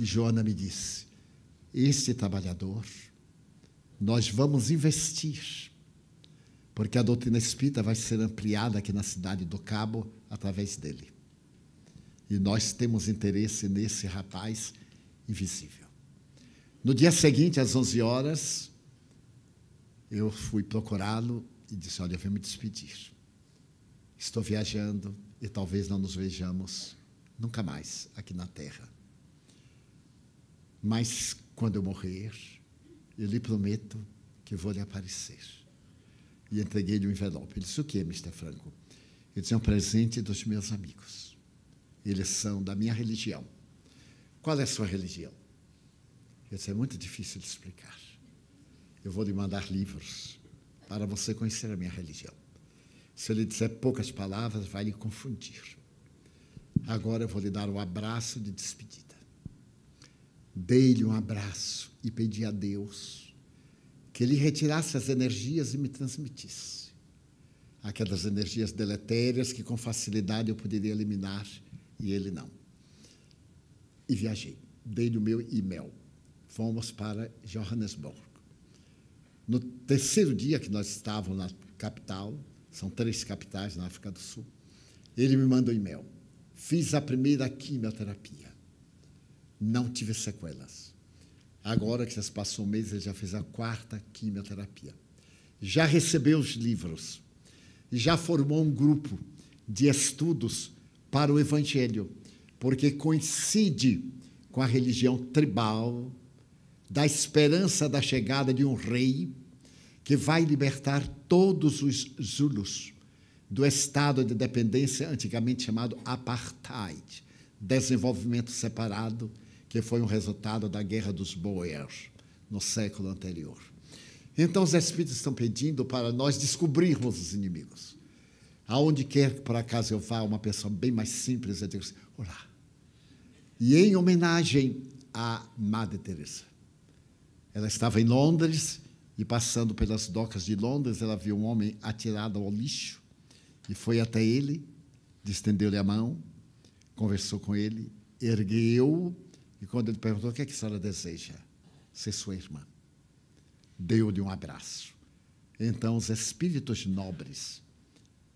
E Joana me disse: Este trabalhador, nós vamos investir, porque a doutrina espírita vai ser ampliada aqui na cidade do Cabo através dele. E nós temos interesse nesse rapaz invisível. No dia seguinte, às 11 horas, eu fui procurá-lo e disse: Olha, eu venho me despedir. Estou viajando e talvez não nos vejamos nunca mais aqui na Terra. Mas quando eu morrer, eu lhe prometo que vou lhe aparecer. E entreguei-lhe um envelope. Ele disse: O que, Mr. Franco? Eu disse: É um presente dos meus amigos. Eles são da minha religião. Qual é a sua religião? Eu disse: É muito difícil de explicar. Eu vou lhe mandar livros para você conhecer a minha religião. Se eu lhe disser poucas palavras, vai lhe confundir. Agora eu vou lhe dar um abraço de despedida. Dei-lhe um abraço e pedi a Deus que ele retirasse as energias e me transmitisse. aquelas energias deletérias que com facilidade eu poderia eliminar e ele não. E viajei. Dei-lhe o meu e-mail. Fomos para Johannesburg. No terceiro dia que nós estávamos na capital, são três capitais na África do Sul, ele me mandou e-mail. Fiz a primeira quimioterapia. Não tive sequelas. Agora que já se passou um mês, ele já fez a quarta quimioterapia. Já recebeu os livros. Já formou um grupo de estudos para o Evangelho, porque coincide com a religião tribal, da esperança da chegada de um rei que vai libertar todos os Zulus do estado de dependência antigamente chamado apartheid, desenvolvimento separado que foi um resultado da Guerra dos Boers no século anterior. Então, os Espíritos estão pedindo para nós descobrirmos os inimigos. Aonde quer que por acaso eu vá, uma pessoa bem mais simples, eu digo assim, olá. E em homenagem à Madre Teresa. Ela estava em Londres e passando pelas docas de Londres, ela viu um homem atirado ao lixo e foi até ele, estendeu-lhe a mão, conversou com ele, ergueu e quando ele perguntou o que, é que a senhora deseja, ser sua irmã, deu-lhe um abraço. Então, os espíritos nobres,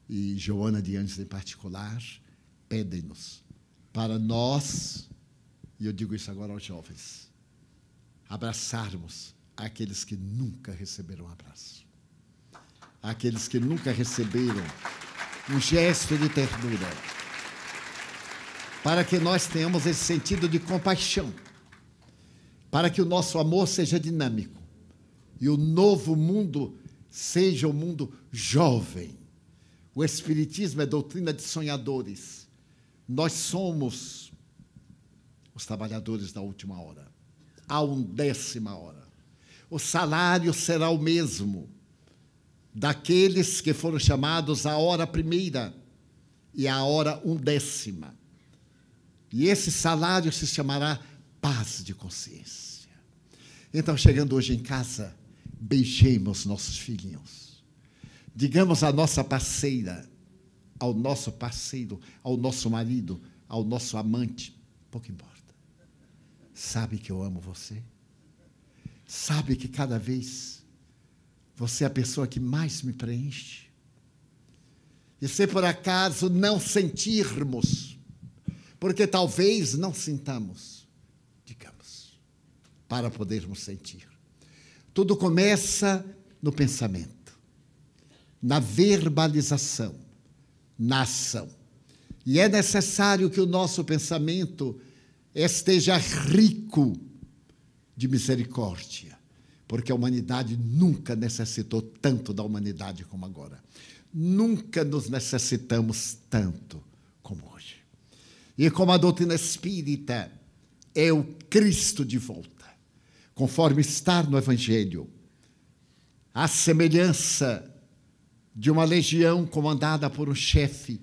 e Joana de Anjos em particular, pedem-nos para nós, e eu digo isso agora aos jovens, abraçarmos aqueles que nunca receberam um abraço, aqueles que nunca receberam um gesto de ternura para que nós tenhamos esse sentido de compaixão, para que o nosso amor seja dinâmico e o novo mundo seja o um mundo jovem. O Espiritismo é doutrina de sonhadores. Nós somos os trabalhadores da última hora, a undécima hora. O salário será o mesmo daqueles que foram chamados à hora primeira e à hora undécima. E esse salário se chamará paz de consciência. Então, chegando hoje em casa, beijemos nossos filhinhos. Digamos à nossa parceira, ao nosso parceiro, ao nosso marido, ao nosso amante, pouco importa. Sabe que eu amo você? Sabe que cada vez você é a pessoa que mais me preenche? E se por acaso não sentirmos porque talvez não sintamos, digamos, para podermos sentir. Tudo começa no pensamento, na verbalização, na ação. E é necessário que o nosso pensamento esteja rico de misericórdia, porque a humanidade nunca necessitou tanto da humanidade como agora. Nunca nos necessitamos tanto. E como a doutrina espírita é o Cristo de volta, conforme está no Evangelho, a semelhança de uma legião comandada por um chefe,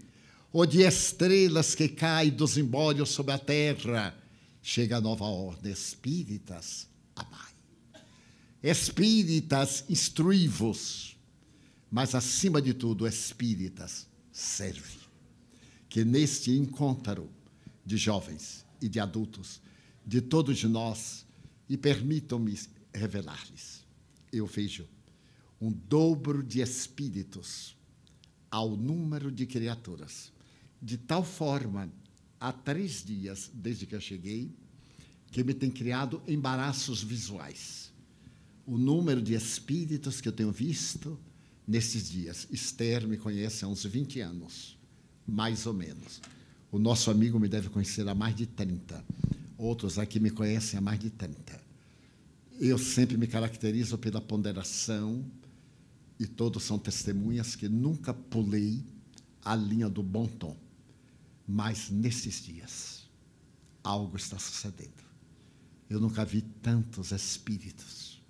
ou de estrelas que caem dos embólios sobre a terra, chega a nova ordem. Espíritas, amai. Espíritas, instruí-vos. Mas, acima de tudo, espíritas, serve. Que neste encontro de jovens e de adultos, de todos nós, e permitam-me revelar-lhes. Eu vejo um dobro de espíritos ao número de criaturas, de tal forma, há três dias desde que eu cheguei, que me tem criado embaraços visuais. O número de espíritos que eu tenho visto nesses dias. Esther me conhece há uns 20 anos, mais ou menos. O nosso amigo me deve conhecer há mais de 30. Outros aqui me conhecem há mais de 30. Eu sempre me caracterizo pela ponderação, e todos são testemunhas que nunca pulei a linha do bom tom. Mas nesses dias, algo está sucedendo. Eu nunca vi tantos espíritos.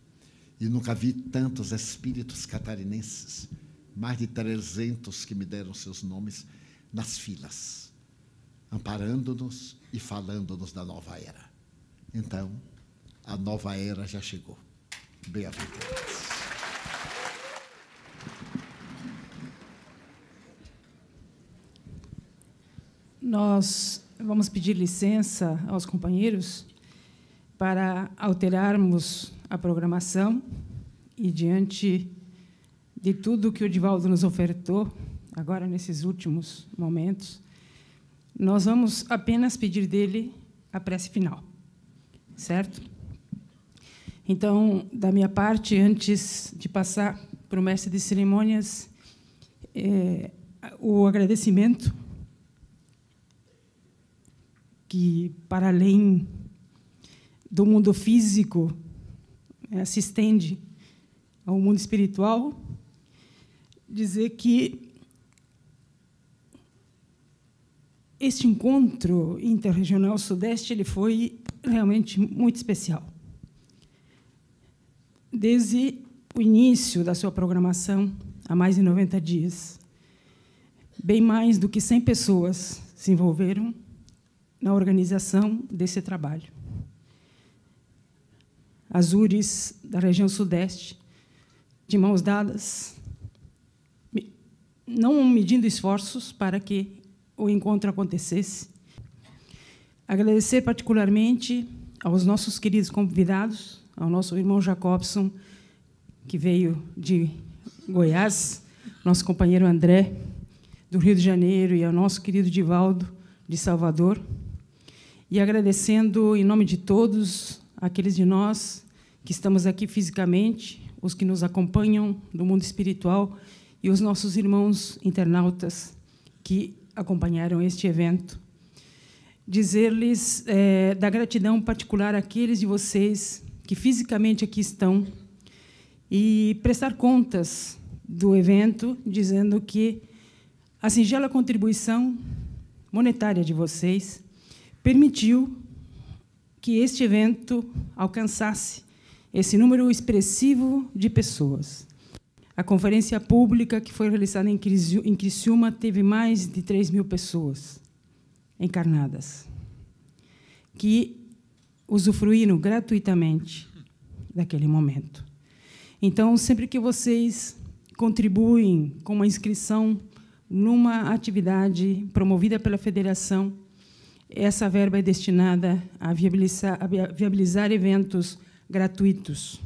E nunca vi tantos espíritos catarinenses, mais de 300 que me deram seus nomes nas filas amparando-nos e falando-nos da nova era. Então, a nova era já chegou. Bem-aventurados. Nós vamos pedir licença aos companheiros para alterarmos a programação e diante de tudo que o Divaldo nos ofertou agora nesses últimos momentos, nós vamos apenas pedir dele a prece final, certo? Então, da minha parte, antes de passar para o mestre de cerimônias, é, o agradecimento que, para além do mundo físico, é, se estende ao mundo espiritual, dizer que este encontro interregional sudeste ele foi realmente muito especial. Desde o início da sua programação, há mais de 90 dias, bem mais do que 100 pessoas se envolveram na organização desse trabalho. Azures, da região sudeste, de mãos dadas, não medindo esforços para que o encontro acontecesse. Agradecer particularmente aos nossos queridos convidados, ao nosso irmão Jacobson, que veio de Goiás, nosso companheiro André, do Rio de Janeiro, e ao nosso querido Divaldo, de Salvador. E agradecendo, em nome de todos, aqueles de nós que estamos aqui fisicamente, os que nos acompanham do mundo espiritual e os nossos irmãos internautas que acompanharam este evento. Dizer-lhes é, da gratidão particular àqueles de vocês que fisicamente aqui estão e prestar contas do evento, dizendo que a singela contribuição monetária de vocês permitiu que este evento alcançasse esse número expressivo de pessoas. A conferência pública que foi realizada em Criciúma teve mais de 3 mil pessoas encarnadas, que usufruíram gratuitamente daquele momento. Então, sempre que vocês contribuem com uma inscrição numa atividade promovida pela federação, essa verba é destinada a viabilizar, a viabilizar eventos gratuitos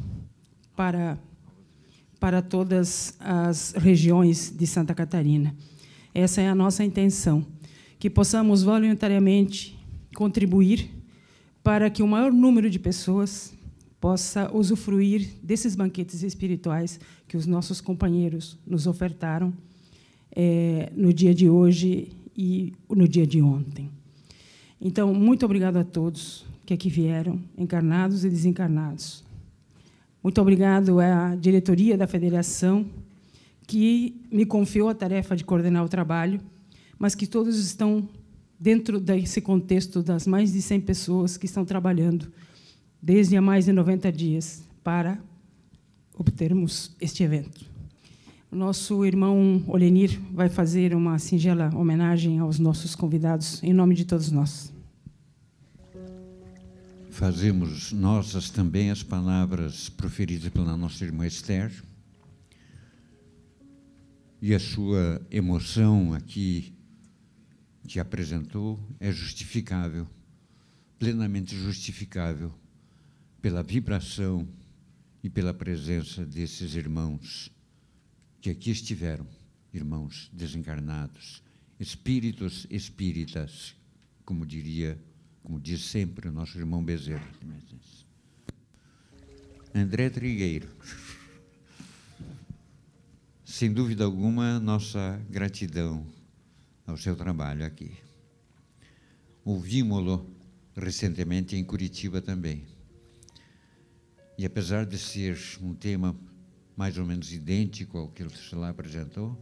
para para todas as regiões de Santa Catarina. Essa é a nossa intenção, que possamos voluntariamente contribuir para que o maior número de pessoas possa usufruir desses banquetes espirituais que os nossos companheiros nos ofertaram é, no dia de hoje e no dia de ontem. Então, muito obrigado a todos que aqui vieram, encarnados e desencarnados. Muito obrigado à diretoria da federação, que me confiou a tarefa de coordenar o trabalho, mas que todos estão dentro desse contexto das mais de 100 pessoas que estão trabalhando desde há mais de 90 dias para obtermos este evento. O nosso irmão Olenir vai fazer uma singela homenagem aos nossos convidados, em nome de todos nós fazemos nossas também as palavras proferidas pela nossa irmã Esther. E a sua emoção aqui que apresentou é justificável, plenamente justificável, pela vibração e pela presença desses irmãos que aqui estiveram, irmãos desencarnados, espíritos espíritas, como diria como diz sempre o nosso irmão Bezerra. André Trigueiro. Sem dúvida alguma, nossa gratidão ao seu trabalho aqui. Ouvimos-lo recentemente em Curitiba também. E apesar de ser um tema mais ou menos idêntico ao que ele lá apresentou,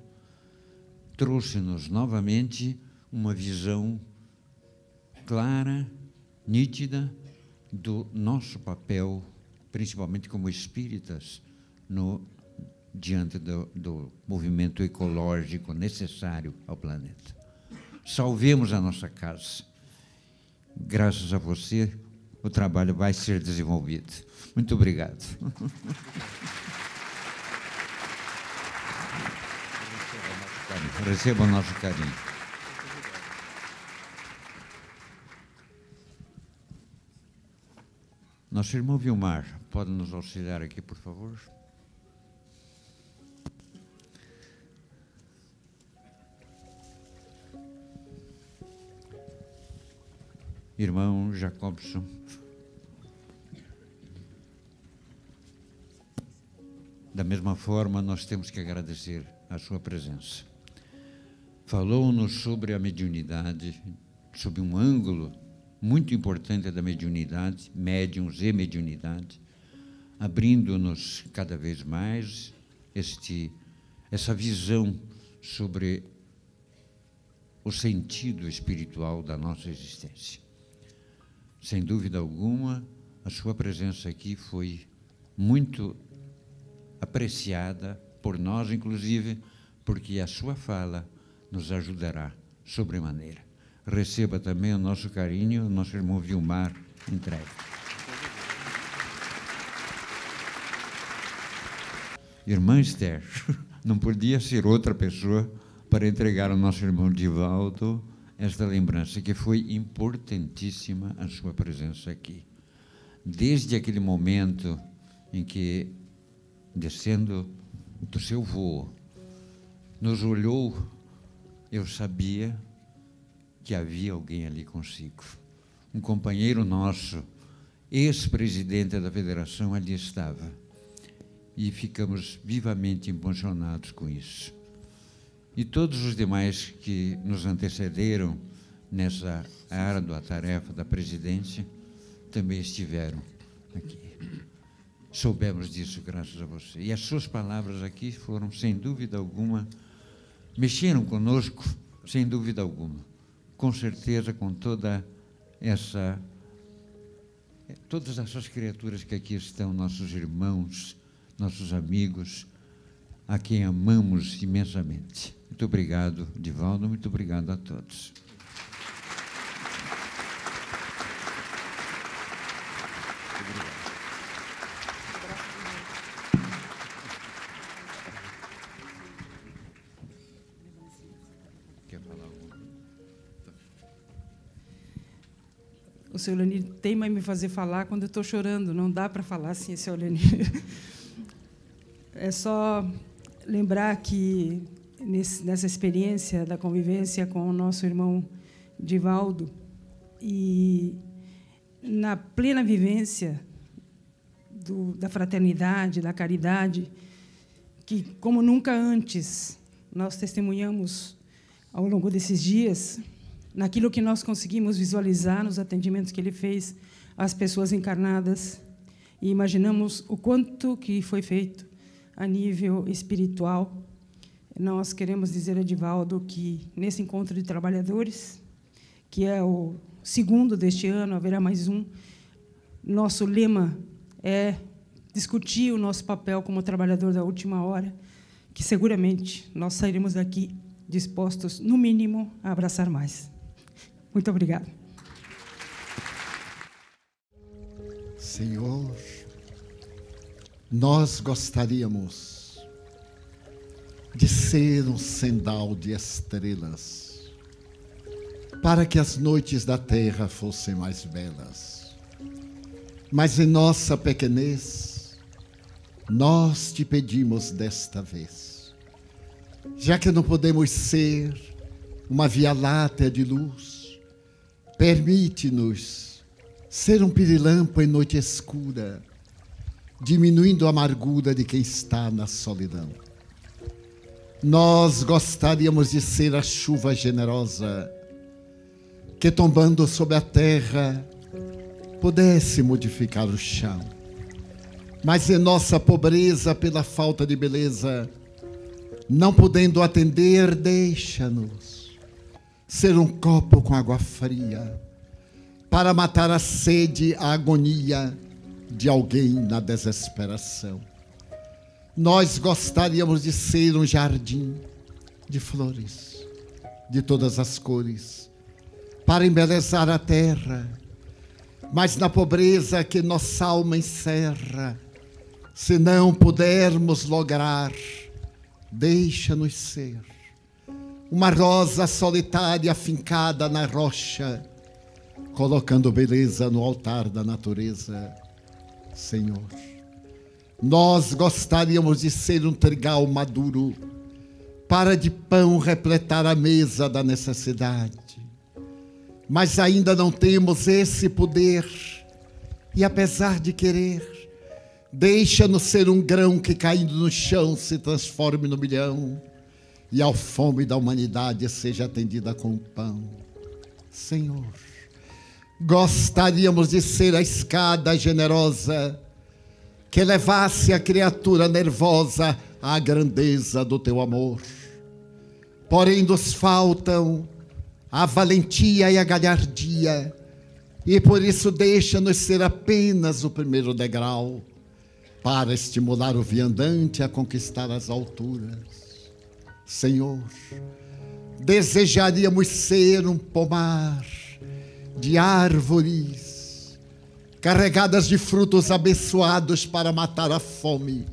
trouxe-nos novamente uma visão clara, nítida do nosso papel, principalmente como espíritas, no, diante do, do movimento ecológico necessário ao planeta. Salvemos a nossa casa. Graças a você, o trabalho vai ser desenvolvido. Muito obrigado. Receba o nosso carinho. Nosso irmão Vilmar, pode nos auxiliar aqui, por favor? Irmão Jacobson. Da mesma forma, nós temos que agradecer a sua presença. Falou-nos sobre a mediunidade, sob um ângulo muito importante da mediunidade, médiums e mediunidade, abrindo-nos cada vez mais este, essa visão sobre o sentido espiritual da nossa existência. Sem dúvida alguma, a sua presença aqui foi muito apreciada por nós, inclusive, porque a sua fala nos ajudará sobremaneira. Receba também o nosso carinho, o nosso irmão Vilmar entregue. Irmã Esther, não podia ser outra pessoa para entregar ao nosso irmão Divaldo esta lembrança, que foi importantíssima a sua presença aqui. Desde aquele momento em que, descendo do seu voo, nos olhou, eu sabia que havia alguém ali consigo. Um companheiro nosso, ex-presidente da federação, ali estava. E ficamos vivamente emocionados com isso. E todos os demais que nos antecederam nessa árdua tarefa da presidência também estiveram aqui. Soubemos disso graças a você. E as suas palavras aqui foram, sem dúvida alguma, mexeram conosco, sem dúvida alguma com certeza, com toda essa. Todas essas criaturas que aqui estão, nossos irmãos, nossos amigos, a quem amamos imensamente. Muito obrigado, Divaldo, muito obrigado a todos. O seu Leonir teima em me fazer falar quando eu estou chorando. Não dá para falar assim, seu Leonir. É só lembrar que nesse, nessa experiência da convivência com o nosso irmão Divaldo e na plena vivência do, da fraternidade, da caridade, que como nunca antes nós testemunhamos ao longo desses dias, naquilo que nós conseguimos visualizar nos atendimentos que ele fez às pessoas encarnadas e imaginamos o quanto que foi feito a nível espiritual. Nós queremos dizer a Edivaldo que nesse encontro de trabalhadores, que é o segundo deste ano, haverá mais um, nosso lema é discutir o nosso papel como trabalhador da última hora, que seguramente nós sairemos daqui dispostos, no mínimo, a abraçar mais. Muito obrigada. Senhor, nós gostaríamos de ser um sendal de estrelas, para que as noites da terra fossem mais belas. Mas em nossa pequenez, nós te pedimos desta vez, já que não podemos ser uma via láctea de luz, Permite-nos ser um pirilampo em noite escura, diminuindo a amargura de quem está na solidão. Nós gostaríamos de ser a chuva generosa que, tombando sobre a terra, pudesse modificar o chão. Mas em nossa pobreza, pela falta de beleza, não podendo atender, deixa-nos ser um copo com água fria, para matar a sede, a agonia de alguém na desesperação. Nós gostaríamos de ser um jardim de flores, de todas as cores, para embelezar a terra, mas na pobreza que nossa alma encerra, se não pudermos lograr, deixa-nos ser uma rosa solitária fincada na rocha, colocando beleza no altar da natureza, Senhor, nós gostaríamos de ser um trigal maduro. Para de pão repletar a mesa da necessidade. Mas ainda não temos esse poder, e apesar de querer, deixa-nos ser um grão que caindo no chão se transforme no milhão, e a fome da humanidade seja atendida com pão. Senhor, gostaríamos de ser a escada generosa que levasse a criatura nervosa à grandeza do teu amor porém nos faltam a valentia e a galhardia, e por isso deixa-nos ser apenas o primeiro degrau para estimular o viandante a conquistar as alturas. Senhor, desejaríamos ser um pomar de árvores carregadas de frutos abençoados para matar a fome,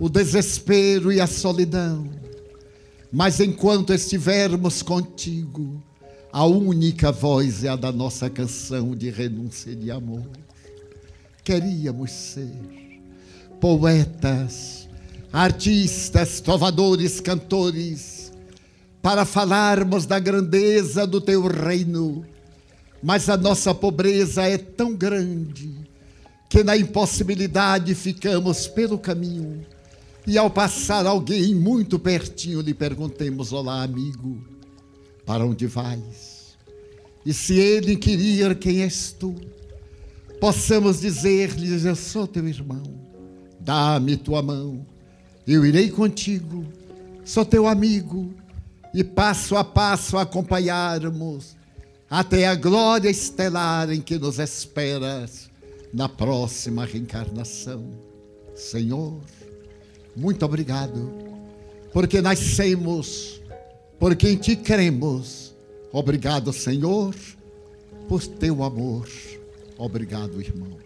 o desespero e a solidão mas enquanto estivermos contigo, a única voz é a da nossa canção de renúncia e de amor. Queríamos ser poetas, artistas, trovadores, cantores, para falarmos da grandeza do teu reino, mas a nossa pobreza é tão grande que na impossibilidade ficamos pelo caminho. E ao passar alguém muito pertinho, lhe perguntemos: Olá, amigo, para onde vais? E se ele inquirir quem és tu, possamos dizer-lhes: Eu sou teu irmão, dá-me tua mão, eu irei contigo, sou teu amigo, e passo a passo acompanharmos até a glória estelar em que nos esperas na próxima reencarnação. Senhor, muito obrigado, porque nascemos, porque em Ti cremos. Obrigado, Senhor, por Teu amor. Obrigado, irmãos.